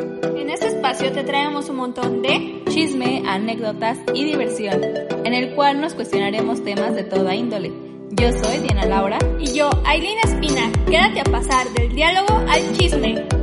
En este espacio te traemos un montón de chisme, anécdotas y diversión, en el cual nos cuestionaremos temas de toda índole. Yo soy Diana Laura y yo, Aileen Espina. Quédate a pasar del diálogo al chisme.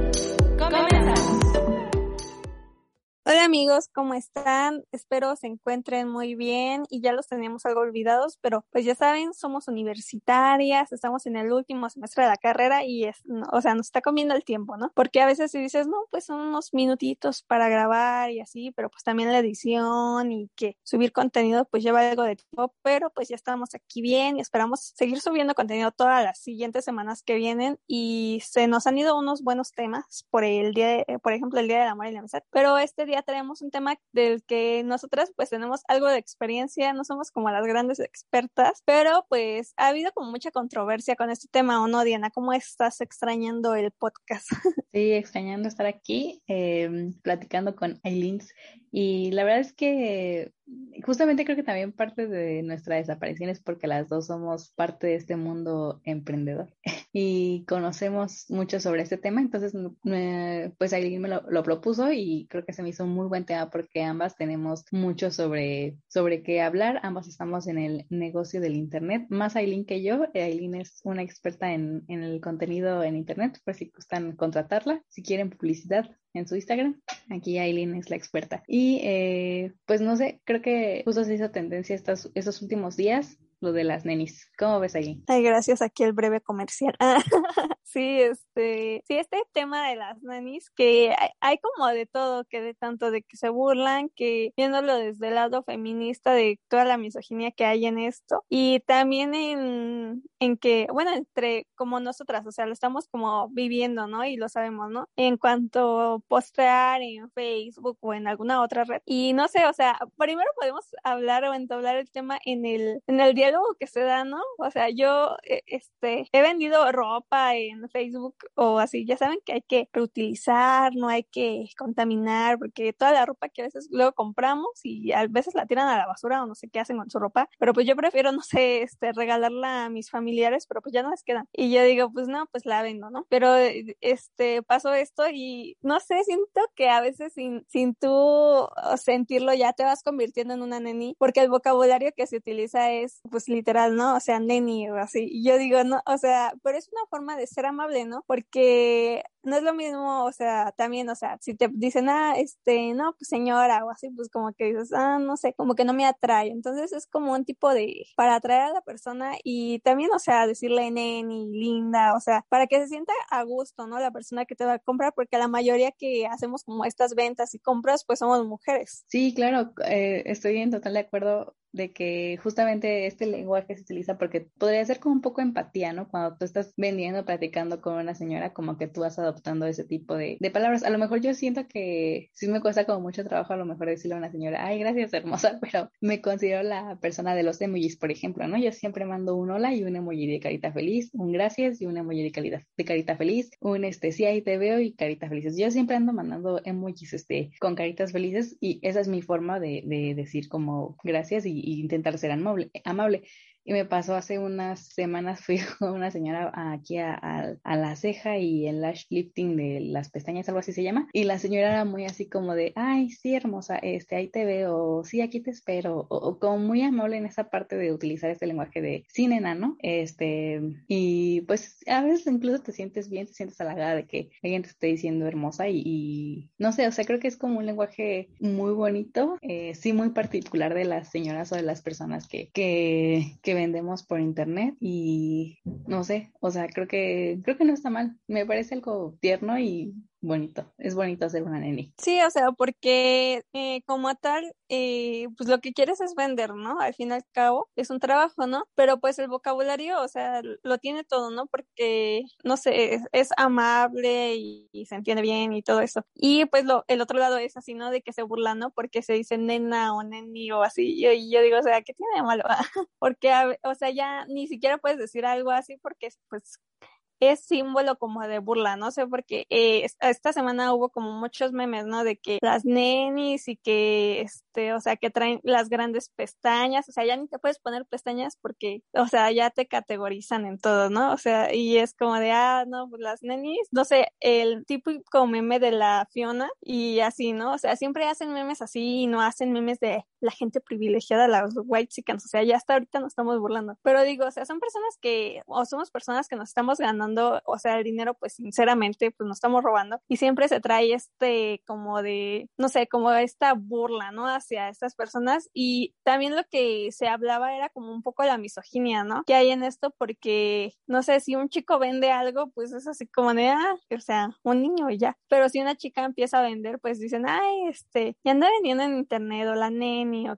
Hola amigos, ¿cómo están? Espero se encuentren muy bien y ya los tenemos algo olvidados, pero pues ya saben, somos universitarias, estamos en el último semestre de la carrera y es, o sea, nos está comiendo el tiempo, ¿no? Porque a veces si dices, no, pues son unos minutitos para grabar y así, pero pues también la edición y que subir contenido pues lleva algo de tiempo, pero pues ya estamos aquí bien y esperamos seguir subiendo contenido todas las siguientes semanas que vienen y se nos han ido unos buenos temas por el día, de, por ejemplo, el Día del Amor y la Amistad, pero este día tenemos un tema del que nosotras pues tenemos algo de experiencia, no somos como las grandes expertas, pero pues ha habido como mucha controversia con este tema, ¿o no, Diana? ¿Cómo estás extrañando el podcast? Sí, extrañando estar aquí, eh, platicando con Aileen y la verdad es que justamente creo que también parte de nuestra desaparición es porque las dos somos parte de este mundo emprendedor y conocemos mucho sobre este tema. Entonces, pues alguien me lo, propuso y creo que se me hizo un muy buen tema porque ambas tenemos mucho sobre, sobre qué hablar. Ambas estamos en el negocio del Internet, más Aileen que yo. Aileen es una experta en, en el contenido en Internet, por si gustan contratarla, si quieren publicidad en su Instagram. Aquí Aileen es la experta. Y eh, pues no sé, creo que justo se hizo tendencia estos, estos últimos días lo de las nenis. ¿Cómo ves ahí? Ay, gracias aquí el breve comercial. sí, este, sí, este tema de las nenis, que hay, como de todo, que de tanto de que se burlan, que viéndolo desde el lado feminista, de toda la misoginia que hay en esto, y también en, en que, bueno, entre como nosotras, o sea, lo estamos como viviendo, ¿no? Y lo sabemos, ¿no? En cuanto postear en Facebook o en alguna otra red. Y no sé, o sea, primero podemos hablar o entablar el tema en el, en el día diálogo que se da, ¿no? O sea, yo eh, este, he vendido ropa en Facebook o así, ya saben que hay que reutilizar, no hay que contaminar, porque toda la ropa que a veces luego compramos y a veces la tiran a la basura o no sé qué hacen con su ropa, pero pues yo prefiero, no sé, este, regalarla a mis familiares, pero pues ya no les quedan. Y yo digo, pues no, pues la vendo, ¿no? Pero este, pasó esto y no sé, siento que a veces sin, sin tú sentirlo ya te vas convirtiendo en una neni, porque el vocabulario que se utiliza es, pues, pues literal, ¿no? O sea, neni o así. Y yo digo, no, o sea, pero es una forma de ser amable, ¿no? Porque no es lo mismo, o sea, también, o sea, si te dicen, ah, este, no, pues señora o así, pues como que dices, ah, no sé, como que no me atrae. Entonces es como un tipo de, para atraer a la persona y también, o sea, decirle neni, linda, o sea, para que se sienta a gusto, ¿no? La persona que te va a comprar, porque la mayoría que hacemos como estas ventas y compras, pues somos mujeres. Sí, claro, eh, estoy en total de acuerdo de que justamente este lenguaje se utiliza porque podría ser como un poco empatía, ¿no? Cuando tú estás vendiendo, platicando con una señora, como que tú vas adoptando ese tipo de, palabras. A lo mejor yo siento que sí me cuesta como mucho trabajo a lo mejor decirle a una señora, ay, gracias hermosa, pero me considero la persona de los emojis, por ejemplo, ¿no? Yo siempre mando un hola y un emoji de carita feliz, un gracias y un emoji de, carita, de carita feliz, un este, sí, ahí te veo y carita felices. Yo siempre ando mandando emojis este, con caritas felices y esa es mi forma de decir como gracias y, y intentar ser amable. amable. Y me pasó hace unas semanas, fui con una señora aquí a, la ceja y el lash lifting de las pestañas, algo así se llama. Y la señora era muy así como de, ay, sí, hermosa, este, ahí te veo, sí, aquí te espero. O, como muy amable en esa parte de utilizar este lenguaje de sí, nena, ¿no? Este, y pues a veces incluso te sientes bien, te sientes halagada de que alguien te esté diciendo hermosa y, no sé, o sea, creo que es como un lenguaje muy bonito, eh, sí, muy particular de las señoras o de las personas que, que, que vendemos por internet y no sé, o sea, creo que creo que no está mal. Me parece algo tierno y bonito, es bonito ser una neni. Sí, o sea, porque eh, como tal, eh, pues lo que quieres es vender, ¿no? Al fin y al cabo es un trabajo, ¿no? Pero pues el vocabulario, o sea, lo tiene todo, ¿no? Porque, no sé, es, amable y, se entiende bien y todo eso. Y pues lo, el otro lado es así, ¿no? De que se burlan, ¿no? Porque se dice nena o neni o así. Y yo, yo digo, o sea, ¿qué tiene de malo? porque, o sea, ya ni siquiera puedes decir algo así porque, pues, es símbolo como de burla, no sé, porque eh, esta semana hubo como muchos memes, ¿no? De que las nenis y que, este, o sea, que traen las grandes pestañas, o sea, ya ni te puedes poner pestañas porque, o sea, ya te categorizan en todo, ¿no? O sea, y es como de, ah, no, pues las nenis, no sé, el típico meme de la Fiona y así, ¿no? O sea, siempre hacen memes así y no hacen memes de la gente privilegiada, las white chickens, o sea, ya hasta ahorita nos estamos burlando. Pero digo, o sea, son personas que, o somos personas que nos estamos ganando, o sea, el dinero, pues sinceramente, pues nos estamos robando y siempre se trae este como de, no sé, como esta burla, ¿no? Hacia estas personas y también lo que se hablaba era como un poco la misoginia, ¿no? Que hay en esto porque, no sé, si un chico vende algo, pues es así como de, ah, o sea, un niño y ya. Pero si una chica empieza a vender, pues dicen, ay, este, ya anda vendiendo en internet o la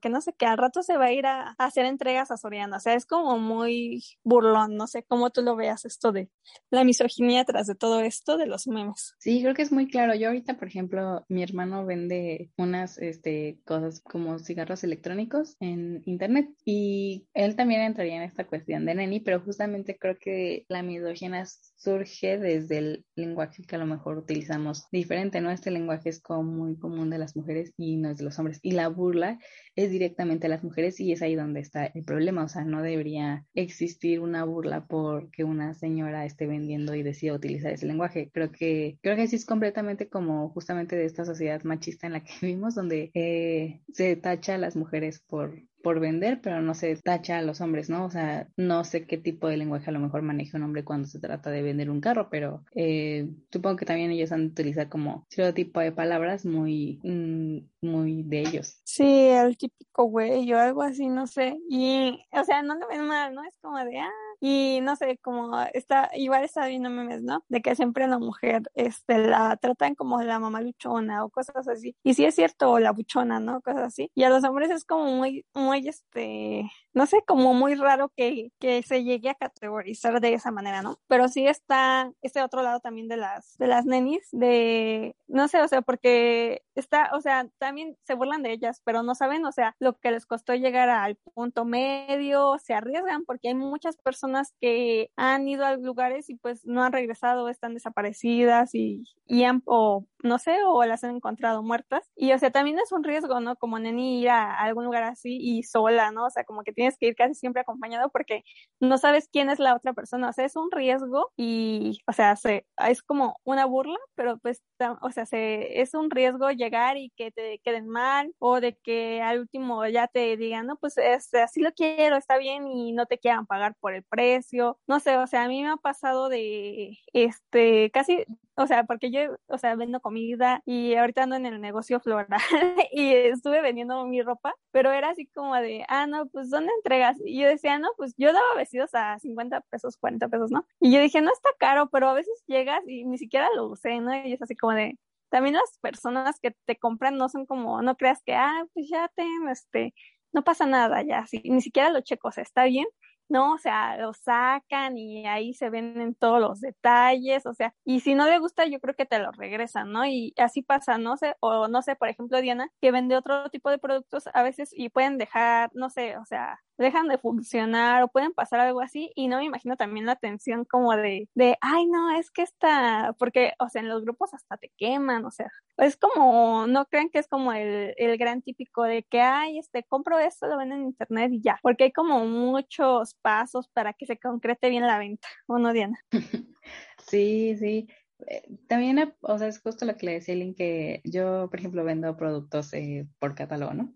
que no sé qué, al rato se va a ir a, hacer entregas a Soriana. O sea, es como muy burlón, no sé cómo tú lo veas esto de la misoginia tras de todo esto de los memes. Sí, creo que es muy claro. Yo ahorita, por ejemplo, mi hermano vende unas este, cosas como cigarros electrónicos en internet y él también entraría en esta cuestión de neni, pero justamente creo que la misoginia surge desde el lenguaje que a lo mejor utilizamos diferente, ¿no? Este lenguaje es como muy común de las mujeres y no es de los hombres. Y la burla es directamente a las mujeres y es ahí donde está el problema. O sea, no debería existir una burla porque una señora esté vendiendo y decida utilizar ese lenguaje. Creo que, creo que sí es completamente como justamente de esta sociedad machista en la que vivimos, donde eh, se tacha a las mujeres por por vender, pero no se tacha a los hombres, ¿no? O sea, no sé qué tipo de lenguaje a lo mejor maneja un hombre cuando se trata de vender un carro, pero eh, supongo que también ellos han utilizado como cierto tipo de palabras muy, mm, muy de ellos. Sí, el típico güey o algo así, no sé. Y, o sea, no lo ven mal, ¿no? Es como de, ah, y no sé, como está, igual está viendo memes, ¿no? De que siempre la mujer, este, la tratan como la mamá luchona o cosas así. Y sí es cierto, la buchona, ¿no? Cosas así. Y a los hombres es como muy, muy, este, no sé, como muy raro que, que se llegue a categorizar de esa manera, ¿no? Pero sí está este otro lado también de las, de las nenis, de, no sé, o sea, porque está, o sea, también se burlan de ellas, pero no saben, o sea, lo que les costó llegar al punto medio, se arriesgan porque hay muchas personas que han ido a lugares y pues no han regresado, están desaparecidas y, y han, o no sé, o las han encontrado muertas. Y o sea, también es un riesgo, ¿no? Como neni ir a algún lugar así y sola, ¿no? O sea, como que tienes que ir casi siempre acompañado porque no sabes quién es la otra persona. O sea, es un riesgo y, o sea, se, es como una burla, pero pues, o sea, se, es un riesgo llegar y que te queden mal o de que al último ya te digan, no, pues es, así lo quiero, está bien y no te quieran pagar por el precio. No sé, o sea, a mí me ha pasado de, este, casi o sea, porque yo, o sea, vendo comida y ahorita ando en el negocio floral y estuve vendiendo mi ropa, pero era así como de, ah, no, pues ¿dónde entregas? Y yo decía, no, pues yo daba vestidos a 50 pesos, 40 pesos, ¿no? Y yo dije, no está caro, pero a veces llegas y ni siquiera lo usé, ¿no? Y es así como de, también las personas que te compran no son como, no creas que, ah, pues ya te, este, no pasa nada, ya, sí, ni siquiera lo checo, o sea, está bien, ¿no? O sea, lo sacan y ahí se ven en todos los detalles, o sea, y si no le gusta, yo creo que te lo regresan, ¿no? Y así pasa, no sé, o no sé, por ejemplo, Diana, que vende otro tipo de productos a veces y pueden dejar, no sé, o sea, dejan de funcionar o pueden pasar algo así y no me imagino también la tensión como de, de, ay no, es que está, porque, o sea, en los grupos hasta te queman, o sea, es como, no creen que es como el, el gran típico de que, ay, este, compro esto, lo venden en internet y ya, porque hay como muchos pasos para que se concrete bien la venta, ¿o no, Diana? Sí, sí. Eh, también, o sea, es justo lo que le decía Link, que yo, por ejemplo, vendo productos eh, por catálogo, ¿no?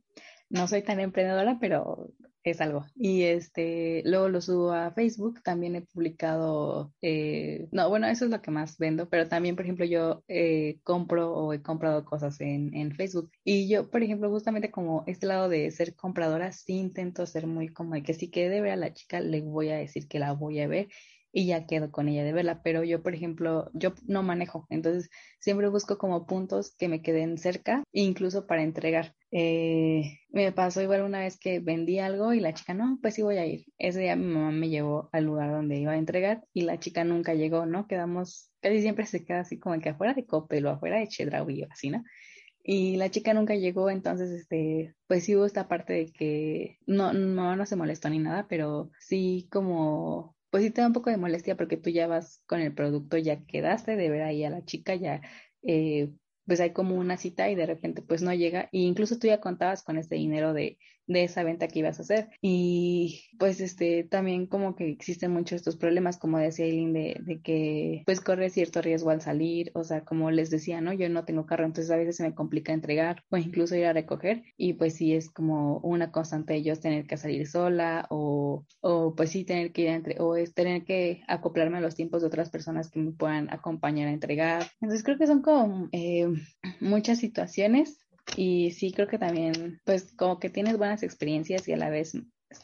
No soy tan emprendedora, pero es algo. Y este, luego lo subo a Facebook, también he publicado, eh, no, bueno, eso es lo que más vendo, pero también, por ejemplo, yo eh, compro o he comprado cosas en, en, Facebook. Y yo, por ejemplo, justamente como este lado de ser compradora, sí intento ser muy como de que si quede ver a la chica, le voy a decir que la voy a ver y ya quedo con ella de verla, pero yo, por ejemplo, yo no manejo, entonces siempre busco como puntos que me queden cerca, incluso para entregar. Eh, me pasó igual una vez que vendí algo y la chica, no, pues sí voy a ir. Ese día mi mamá me llevó al lugar donde iba a entregar y la chica nunca llegó, ¿no? Quedamos, casi siempre se queda así como que afuera de Coppel o afuera de Chedraui o así, ¿no? Y la chica nunca llegó, entonces, este, pues sí hubo esta parte de que no, no, no se molestó ni nada, pero sí como pues sí te da un poco de molestia porque tú ya vas con el producto, ya quedaste de ver ahí a la chica, ya eh, pues hay como una cita y de repente pues no llega. E incluso tú ya contabas con este dinero de, de esa venta que ibas a hacer. Y pues este también como que existen muchos estos problemas como decía Eileen de, de que pues corre cierto riesgo al salir o sea como les decía no yo no tengo carro entonces a veces se me complica entregar o incluso ir a recoger y pues sí es como una constante ellos tener que salir sola o, o pues sí tener que ir entre o es tener que acoplarme a los tiempos de otras personas que me puedan acompañar a entregar. Entonces creo que son como eh, muchas situaciones y sí creo que también, pues como que tienes buenas experiencias y a la vez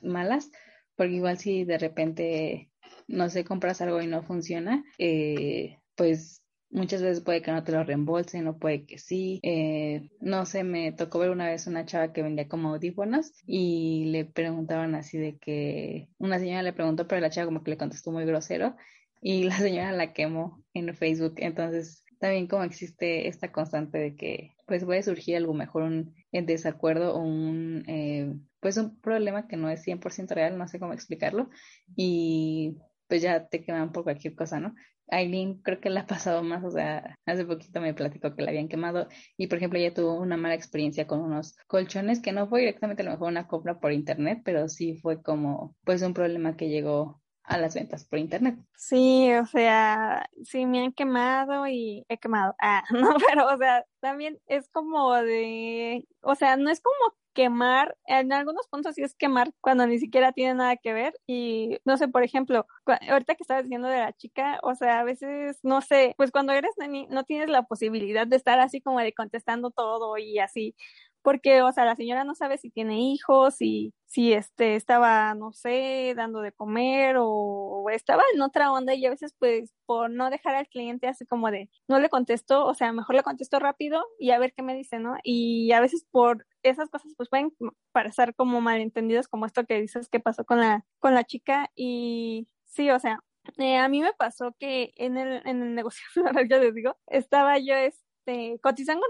malas, porque igual si de repente, no sé, compras algo y no funciona, eh, pues muchas veces puede que no te lo reembolsen o puede que sí. Eh, no sé, me tocó ver una vez una chava que vendía como audífonos y le preguntaban así de que una señora le preguntó, pero la chava como que le contestó muy grosero y la señora la quemó en Facebook. Entonces, también como existe esta constante de que pues puede surgir algo mejor un, desacuerdo o un eh, pues un problema que no es 100% real, no sé cómo explicarlo y pues ya te queman por cualquier cosa, ¿no? Aileen creo que la ha pasado más, o sea, hace poquito me platicó que la habían quemado y por ejemplo ella tuvo una mala experiencia con unos colchones que no fue directamente a lo mejor una compra por internet, pero sí fue como pues un problema que llegó a las ventas por internet. Sí, o sea, sí me han quemado y he quemado. Ah, no, pero o sea, también es como de, o sea, no es como quemar, en algunos puntos sí es quemar cuando ni siquiera tiene nada que ver y no sé, por ejemplo, ahorita que estabas diciendo de la chica, o sea, a veces, no sé, pues cuando eres neni no tienes la posibilidad de estar así como de contestando todo y así, porque, o sea, la señora no sabe si tiene hijos, y si este estaba, no sé, dando de comer o, estaba en otra onda y a veces pues por no dejar al cliente así como de no le contesto, o sea, mejor le contesto rápido y a ver qué me dice, ¿no? Y a veces por esas cosas pues pueden parecer como malentendidos como esto que dices que pasó con la con la chica y sí, o sea, eh, a mí me pasó que en el, en el negocio, ya les digo, estaba yo, es, este, cotizando,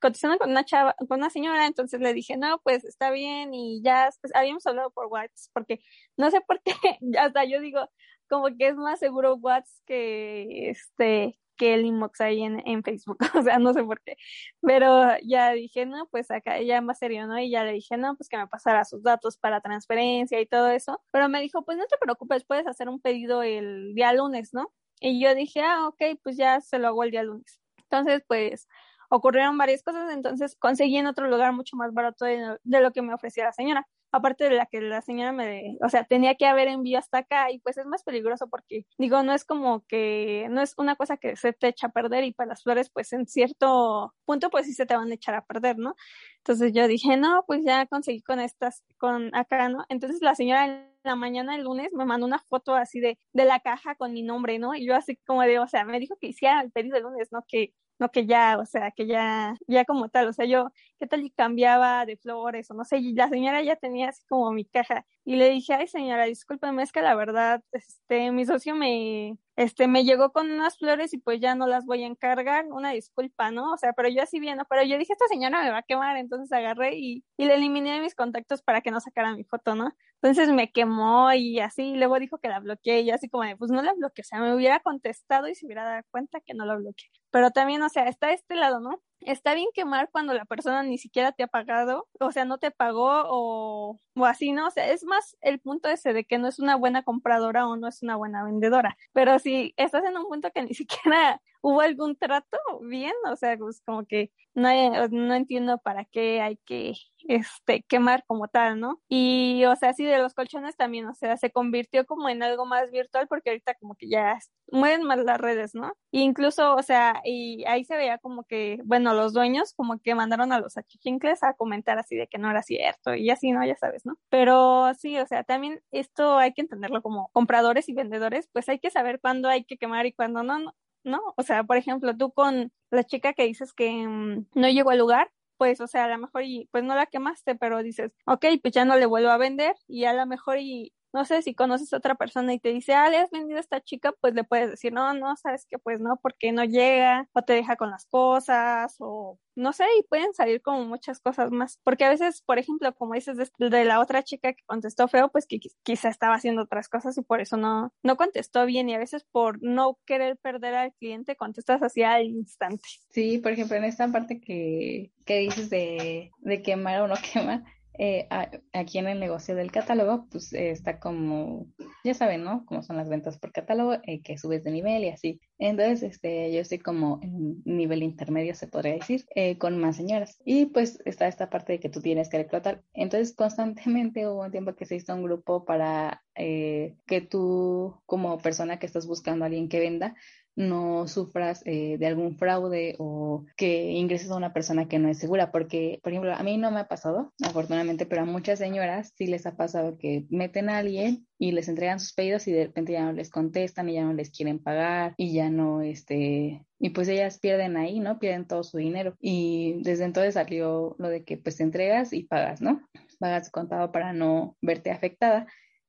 cotizando con una chava, con una señora, entonces le dije, no, pues está bien y ya, pues habíamos hablado por WhatsApp, porque no sé por qué, hasta yo digo, como que es más seguro WhatsApp que este, que el inbox ahí en, en Facebook, o sea, no sé por qué, pero ya dije, no, pues acá ya más serio, ¿no? Y ya le dije, no, pues que me pasara sus datos para transferencia y todo eso, pero me dijo, pues no te preocupes, puedes hacer un pedido el día lunes, ¿no? Y yo dije, ah, ok, pues ya se lo hago el día lunes. Entonces, pues ocurrieron varias cosas, entonces conseguí en otro lugar mucho más barato de, lo que me ofrecía la señora. Aparte de la que la señora me, o sea, tenía que haber envío hasta acá y pues es más peligroso porque digo, no es como que, no es una cosa que se te echa a perder y para las flores pues en cierto punto pues sí se te van a echar a perder, ¿no? Entonces yo dije, no, pues ya conseguí con estas, con acá, ¿no? Entonces la señora en la mañana el lunes me mandó una foto así de, de la caja con mi nombre, ¿no? Y yo así como de, o sea, me dijo que hiciera el pedido el lunes, ¿no? Que no que ya, o sea, que ya, ya como tal, o sea, yo, ¿qué tal y cambiaba de flores o no sé? Y la señora ya tenía así como mi caja y le dije, ay señora, discúlpeme, es que la verdad, este, mi socio me, este, me llegó con unas flores y pues ya no las voy a encargar, una disculpa, ¿no? O sea, pero yo así bien, ¿no? Pero yo dije, esta señora me va a quemar, entonces agarré y, y le eliminé mis contactos para que no sacara mi foto, ¿no? Entonces me quemó y así, luego dijo que la bloqueé y así como de, pues no la bloqueé, o sea, me hubiera contestado y se hubiera dado cuenta que no la bloqueé. Pero también, o sea, está este lado, ¿no? Está bien quemar cuando la persona ni siquiera te ha pagado, o sea, no te pagó o, o así, ¿no? O sea, es más el punto ese de que no es una buena compradora o no es una buena vendedora. Pero si estás en un punto que ni siquiera hubo algún trato bien, o sea, pues como que no, no entiendo para qué hay que este quemar como tal, ¿no? Y o sea, sí de los colchones también, o sea, se convirtió como en algo más virtual porque ahorita como que ya mueven más las redes, ¿no? E incluso, o sea, y ahí se veía como que, bueno, los dueños como que mandaron a los achichincles a comentar así de que no era cierto y así, ¿no? Ya sabes, ¿no? Pero sí, o sea, también esto hay que entenderlo como compradores y vendedores, pues hay que saber cuándo hay que quemar y cuándo no, no. O sea, por ejemplo, tú con la chica que dices que mm, no llegó al lugar, pues, o sea, a lo mejor y pues no la quemaste, pero dices, ok, pues ya no le vuelvo a vender y a lo mejor y no sé, si conoces a otra persona y te dice, ah, le has vendido a esta chica, pues le puedes decir, no, no, sabes que pues no, porque no llega, o te deja con las cosas, o no sé, y pueden salir como muchas cosas más. Porque a veces, por ejemplo, como dices de, la otra chica que contestó feo, pues que quizá estaba haciendo otras cosas y por eso no, no contestó bien. Y a veces por no querer perder al cliente, contestas así al instante. Sí, por ejemplo, en esta parte que, que dices de, de quemar o no quemar, eh, aquí en el negocio del catálogo, pues eh, está como, ya saben, ¿no? Como son las ventas por catálogo, eh, que subes de nivel y así. Entonces, este, yo estoy como en nivel intermedio, se podría decir, con más señoras. Y pues está esta parte de que tú tienes que reclutar. Entonces, constantemente hubo un tiempo que se hizo un grupo para que tú, como persona que estás buscando a alguien que venda, no sufras eh, de algún fraude o que ingreses a una persona que no es segura, porque, por ejemplo, a mí no me ha pasado, afortunadamente, pero a muchas señoras sí les ha pasado que meten a alguien y les entregan sus pedidos y de repente ya no les contestan y ya no les quieren pagar y ya no, este, y pues ellas pierden ahí, ¿no? Pierden todo su dinero. Y desde entonces salió lo de que pues te entregas y pagas, ¿no? Pagas contado para no verte afectada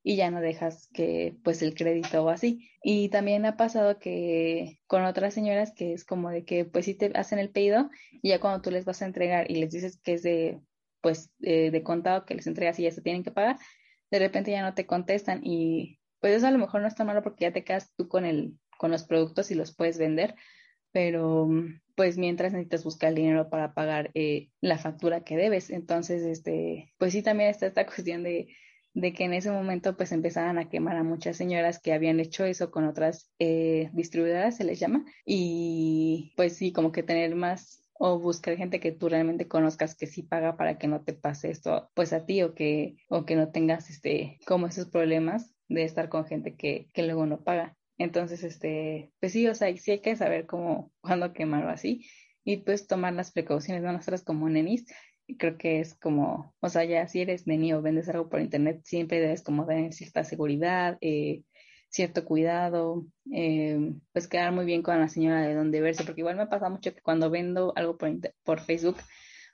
y ya no dejas que pues el crédito o así. Y también ha pasado que con otras señoras que es como de que pues sí te hacen el pedido y ya cuando tú les vas a entregar y les dices que es de pues eh, de contado que les entregas y ya se tienen que pagar, de repente ya no te contestan y pues eso a lo mejor no está malo porque ya te quedas tú con el con los productos y los puedes vender, pero pues mientras necesitas buscar el dinero para pagar eh, la factura que debes. Entonces, este, pues sí también está esta cuestión de de que en ese momento pues empezaban a quemar a muchas señoras que habían hecho eso con otras eh, distribuidoras, se les llama, y pues sí, como que tener más o buscar gente que tú realmente conozcas que sí paga para que no te pase esto pues a ti o que o que no tengas este como esos problemas de estar con gente que, que luego no paga. Entonces, este, pues sí, o sea, sí hay que saber cómo, cuándo quemar o así, y pues tomar las precauciones, ¿no? nosotras como nenis, creo que es como, o sea, ya si eres de o vendes algo por internet, siempre debes como tener cierta seguridad, eh, cierto cuidado, eh, pues quedar muy bien con la señora de donde verse, porque igual me pasa mucho que cuando vendo algo por, por Facebook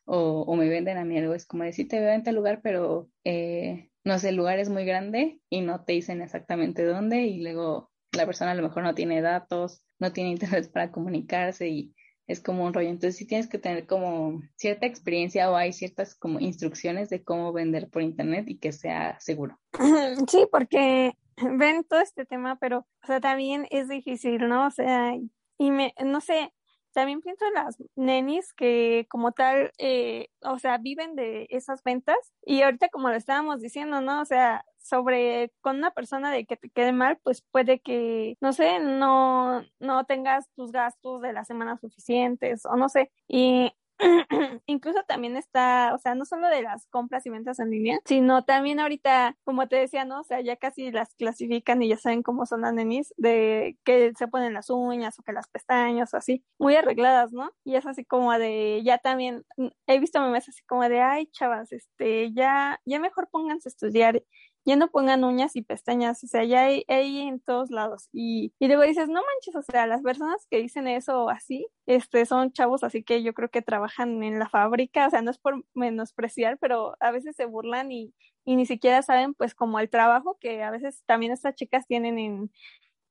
o, me venden a mí algo, es como decir, te veo en tal lugar, pero eh, no sé, el lugar es muy grande y no te dicen exactamente dónde y luego la persona a lo mejor no tiene datos, no tiene internet para comunicarse y es como un rollo. Entonces sí tienes que tener como cierta experiencia o hay ciertas como instrucciones de cómo vender por internet y que sea seguro. Sí, porque ven todo este tema, pero o sea, también es difícil, ¿no? O sea, y me, no sé, también pienso en las nenis que como tal, eh, o sea, viven de esas ventas y ahorita como lo estábamos diciendo, ¿no? O sea, sobre con una persona de que te quede mal, pues puede que, no sé, no, no tengas tus gastos de la semana suficientes o no sé. Y incluso también está, o sea, no solo de las compras y ventas en línea, sino también ahorita, como te decía, ¿no? O sea, ya casi las clasifican y ya saben cómo son las nenis, de que se ponen las uñas o que las pestañas o así, muy arregladas, ¿no? Y es así como de, ya también, he visto memes así como de, ay, chavas, este, ya, ya mejor pónganse a estudiar ya no pongan uñas y pestañas, o sea, ya hay, hay en todos lados. Y, y luego dices, no manches, o sea, las personas que dicen eso así, este, son chavos, así que yo creo que trabajan en la fábrica, o sea, no es por menospreciar, pero a veces se burlan y, y ni siquiera saben, pues, como el trabajo que a veces también estas chicas tienen en,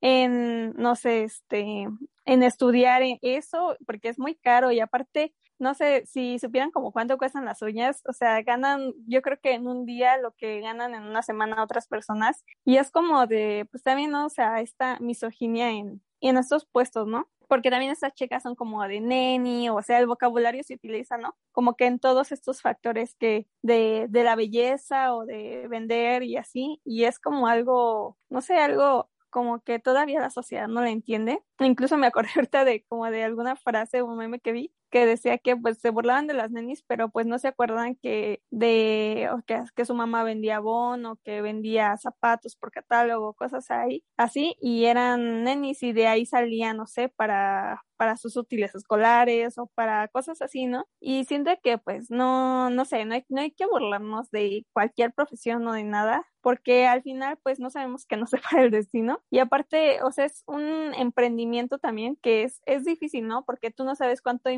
en, no sé, este, en estudiar eso, porque es muy caro y aparte, no sé, si supieran como cuánto cuestan las uñas, o sea, ganan, yo creo que en un día lo que ganan en una semana otras personas y es como de, pues también, ¿no? O sea, esta misoginia en, en estos puestos, ¿no? Porque también estas chicas son como de neni, o sea, el vocabulario se utiliza, ¿no? Como que en todos estos factores que de, de la belleza o de vender y así, y es como algo, no sé, algo como que todavía la sociedad no la entiende. Incluso me acordé de como de alguna frase o un meme que vi que decía que pues se burlaban de las nenis, pero pues no se acuerdan que de que, que su mamá vendía bono, que vendía zapatos por catálogo, cosas ahí, así, y eran nenis y de ahí salían, no sé, para para sus útiles escolares o para cosas así, ¿no? Y siento que pues no, no sé, no hay, no hay que burlarnos de cualquier profesión o de nada, porque al final pues no sabemos que nos separa el destino y aparte, o sea, es un emprendimiento también, que es, es difícil, ¿no? Porque tú no sabes cuánto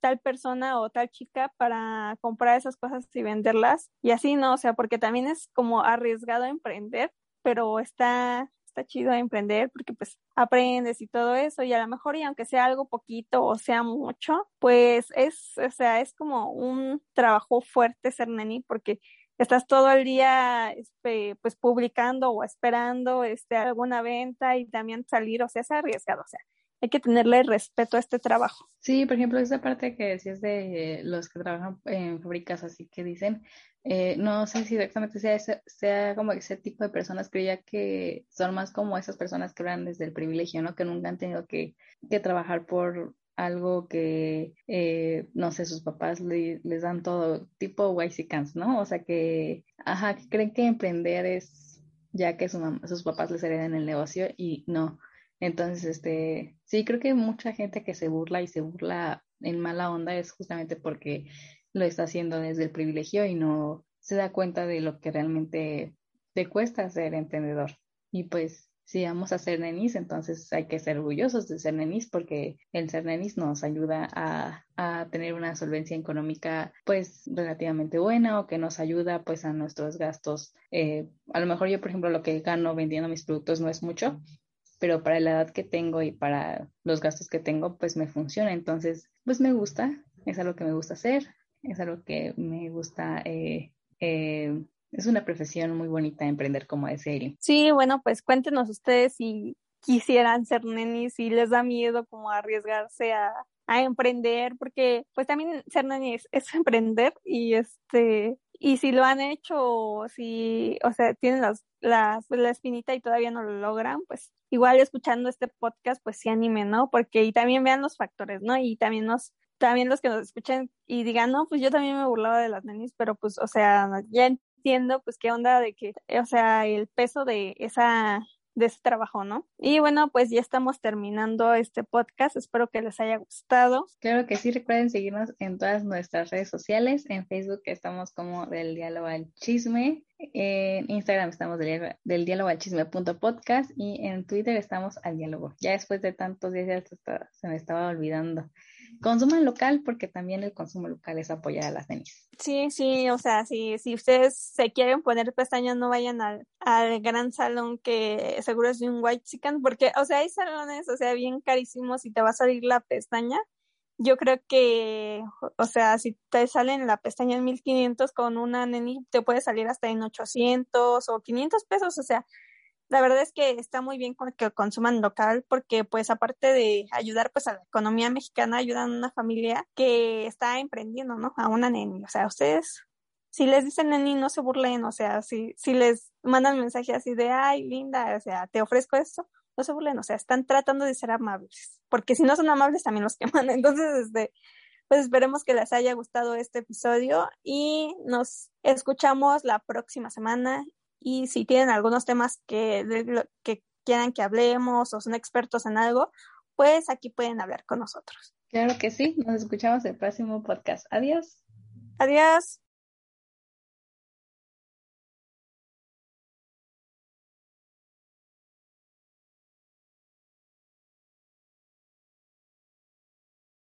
tal persona o tal chica para comprar esas cosas y venderlas. Y así, ¿no? O sea, porque también es como arriesgado emprender, pero está, está chido emprender porque pues aprendes y todo eso y a lo mejor y aunque sea algo poquito o sea mucho, pues es, o sea, es como un trabajo fuerte ser neni porque estás todo el día este, pues publicando o esperando este, alguna venta y también salir, o sea, es arriesgado, hay que tenerle respeto a este trabajo. Sí, por ejemplo, esa parte que decías de los que trabajan en fábricas, así que dicen, eh, no sé si exactamente sea, sea como ese tipo de personas, creía que son más como esas personas que hablan desde el privilegio, ¿no? Que nunca han tenido que, que trabajar por algo que, eh, no sé, sus papás les dan todo tipo whitesicans, ¿no? O sea que, ajá, que creen que emprender es ya que sus papás les heredan el negocio y no. Entonces, este, sí, creo que mucha gente que se burla y se burla en mala onda es justamente porque lo está haciendo desde el privilegio y no se da cuenta de lo que realmente te cuesta ser emprendedor. Y pues si vamos a ser nenis, entonces hay que ser orgullosos de ser nenis porque el ser nenis nos ayuda a, a, tener una solvencia económica pues relativamente buena o que nos ayuda pues a nuestros gastos. Eh, a lo mejor yo, por ejemplo, lo que gano vendiendo mis productos no es mucho, pero para la edad que tengo y para los gastos que tengo pues me funciona. Entonces pues me gusta, es algo que me gusta hacer, es algo que me gusta eh, eh, es una profesión muy bonita emprender como es serio. Sí, bueno, pues cuéntenos ustedes si quisieran ser nenis, si les da miedo como arriesgarse a, a emprender, porque pues también ser nenis es, emprender y este, y si lo han hecho o si, o sea, tienen las, las, la espinita y todavía no lo logran, pues igual escuchando este podcast, pues sí animen, ¿no? Porque y también vean los factores, ¿no? Y también nos, también los que nos escuchen y digan, no, pues yo también me burlaba de las nenis, pero pues, o sea, ya entiendo pues qué onda de que, o sea, el peso de esa de ese trabajo, ¿no? Y bueno, pues ya estamos terminando este podcast. Espero que les haya gustado. Claro que sí, recuerden seguirnos en todas nuestras redes sociales. En Facebook estamos como del diálogo al chisme. En Instagram estamos del, del diálogo al chisme punto podcast y en Twitter estamos al diálogo. Ya después de tantos días ya se me estaba olvidando. Consuman local porque también el consumo local es apoyar a las tenis. Sí, sí, o sea, si, si ustedes se quieren poner pestañas, no vayan al, al gran salón que seguro es de un white chicken, porque, o sea, hay salones, o sea, bien carísimos y te va a salir la pestaña. Yo creo que, o sea, si te salen la pestaña en 1500 con una neni, te puede salir hasta en 800 o 500 pesos, o sea, la verdad es que está muy bien que consuman local porque pues aparte de ayudar pues a la economía mexicana, ayudan a una familia que está emprendiendo, ¿no? A una neni. O sea, ustedes, si les dicen neni, no se burlen, o sea, si, si les mandan mensaje así de, ay, linda, o sea, te ofrezco esto, no se burlen, o sea, están tratando de ser amables, porque si no son amables también los queman. Entonces, este, pues esperemos que les haya gustado este episodio y nos escuchamos la próxima semana y si tienen algunos temas que, que quieran que hablemos o son expertos en algo, pues aquí pueden hablar con nosotros. Claro que sí, nos escuchamos el próximo podcast. Adiós. Adiós.